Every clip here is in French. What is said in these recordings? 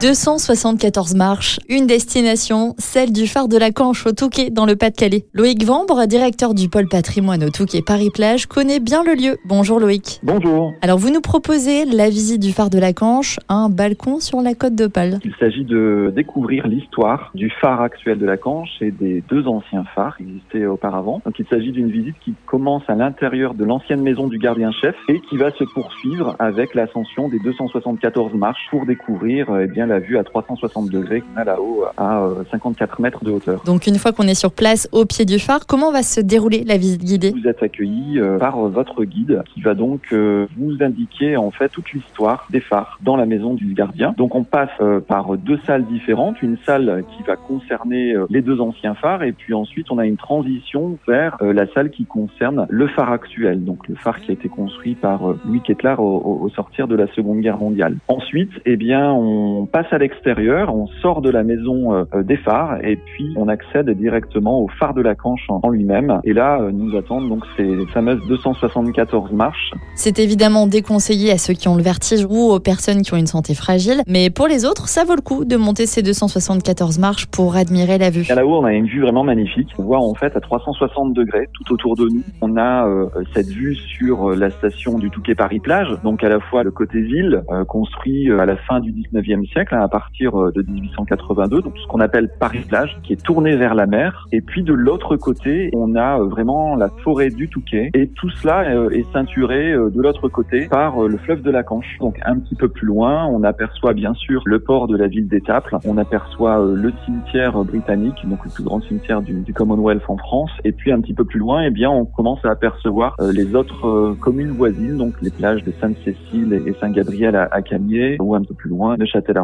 274 marches, une destination, celle du phare de la Canche au Touquet dans le Pas-de-Calais. Loïc Vambre, directeur du pôle patrimoine au Touquet Paris-Plage, connaît bien le lieu. Bonjour Loïc. Bonjour. Alors vous nous proposez la visite du phare de la Canche, un balcon sur la côte d'Opale. Il s'agit de découvrir l'histoire du phare actuel de la Canche et des deux anciens phares qui existaient auparavant. Donc il s'agit d'une visite qui commence à l'intérieur de l'ancienne maison du gardien-chef et qui va se poursuivre avec l'ascension des 274 marches pour découvrir eh bien la vue à 360 degrés qu'on a là-haut à 54 mètres de hauteur. Donc une fois qu'on est sur place au pied du phare, comment va se dérouler la visite guidée? Vous êtes accueilli euh, par votre guide qui va donc euh, vous indiquer en fait toute l'histoire des phares dans la maison du gardien. Donc on passe euh, par deux salles différentes, une salle qui va concerner les deux anciens phares et puis ensuite on a une transition vers la salle qui concerne le phare actuel, donc le phare qui a été construit par Louis Kettler au, au sortir de la Seconde Guerre mondiale. Ensuite, eh bien on passe à l'extérieur, on sort de la maison euh, des phares et puis on accède directement au phare de la Canche en lui-même. Et là, euh, nous attendent donc ces fameuses 274 marches. C'est évidemment déconseillé à ceux qui ont le vertige ou aux personnes qui ont une santé fragile, mais pour les autres, ça vaut le coup de monter ces 274 marches pour admirer la vue. Là-haut, on a une vue vraiment magnifique. On voit en fait à 360 degrés tout autour de nous. On a euh, cette vue sur la station du Touquet Paris-Plage, donc à la fois le côté ville, construit à la fin du 19e siècle, à partir euh, de 1882, donc ce qu'on appelle Paris-Plage, qui est tourné vers la mer. Et puis de l'autre côté, on a euh, vraiment la forêt du Touquet. Et tout cela euh, est ceinturé de l'autre côté par le fleuve de la Canche. Donc un petit peu plus loin, on aperçoit bien sûr le port de la ville d'Étaples. On aperçoit le cimetière britannique, donc le plus grand cimetière du, du, Commonwealth en France. Et puis un petit peu plus loin, eh bien, on commence à apercevoir les autres communes voisines, donc les plages de Sainte-Cécile et Saint-Gabriel à, à Camier, ou un peu plus loin,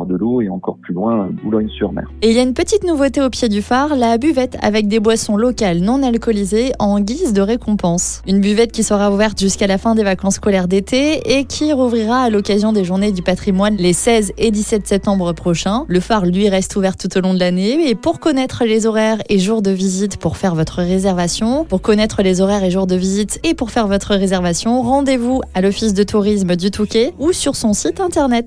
de Et encore plus loin, Boulogne-sur-Mer. Et il y a une petite nouveauté au pied du phare, la buvette avec des boissons locales non alcoolisées en guise de récompense. Une buvette qui sera ouverte jusqu'à la fin des vacances scolaires d'été et qui rouvrira à l'occasion des journées du patrimoine les 16 et 17 septembre prochains. Le phare, lui, reste ouvert tout au long de l'année et pour connaître les horaires et jours de visite pour faire votre réservation, pour connaître les horaires et jours de visite et pour faire votre réservation, rendez-vous à l'office de tourisme du Touquet ou sur son site internet.